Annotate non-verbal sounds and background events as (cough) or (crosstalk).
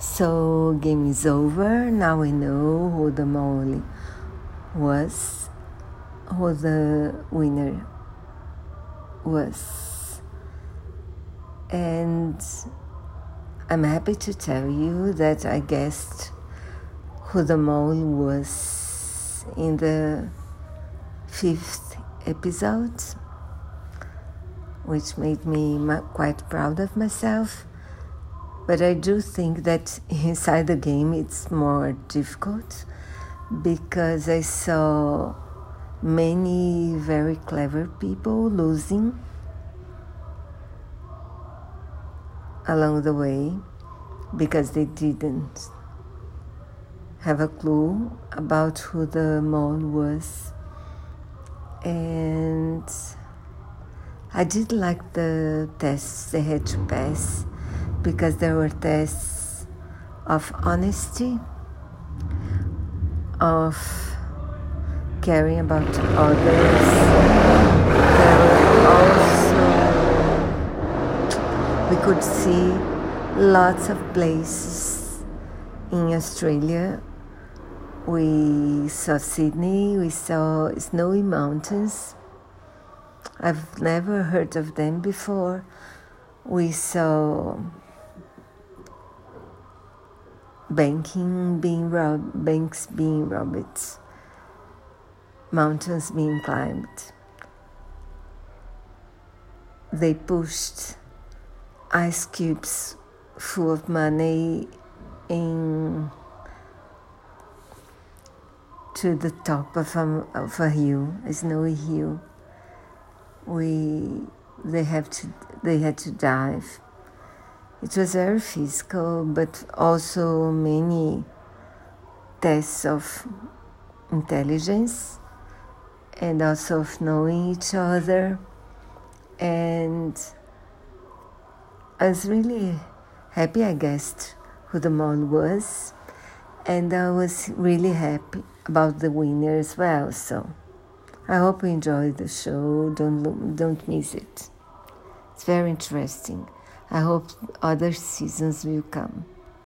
So, game is over. Now we know who the mole was, who the winner was. And I'm happy to tell you that I guessed who the mole was in the fifth episode, which made me quite proud of myself but I do think that (laughs) inside the game it's more difficult because I saw many very clever people losing along the way because they didn't have a clue about who the mole was. And I did like the tests they had to pass because there were tests of honesty, of caring about others. There were also, we could see lots of places in Australia. We saw Sydney, we saw snowy mountains. I've never heard of them before. We saw banking being robbed, banks being robbed, mountains being climbed. They pushed ice cubes full of money in to the top of a, of a hill, a snowy hill. We they have to they had to dive it was very physical, but also many tests of intelligence and also of knowing each other. And I was really happy I guessed who the mole was, and I was really happy about the winner as well. So I hope you enjoyed the show. Don't don't miss it. It's very interesting. I hope other seasons will come.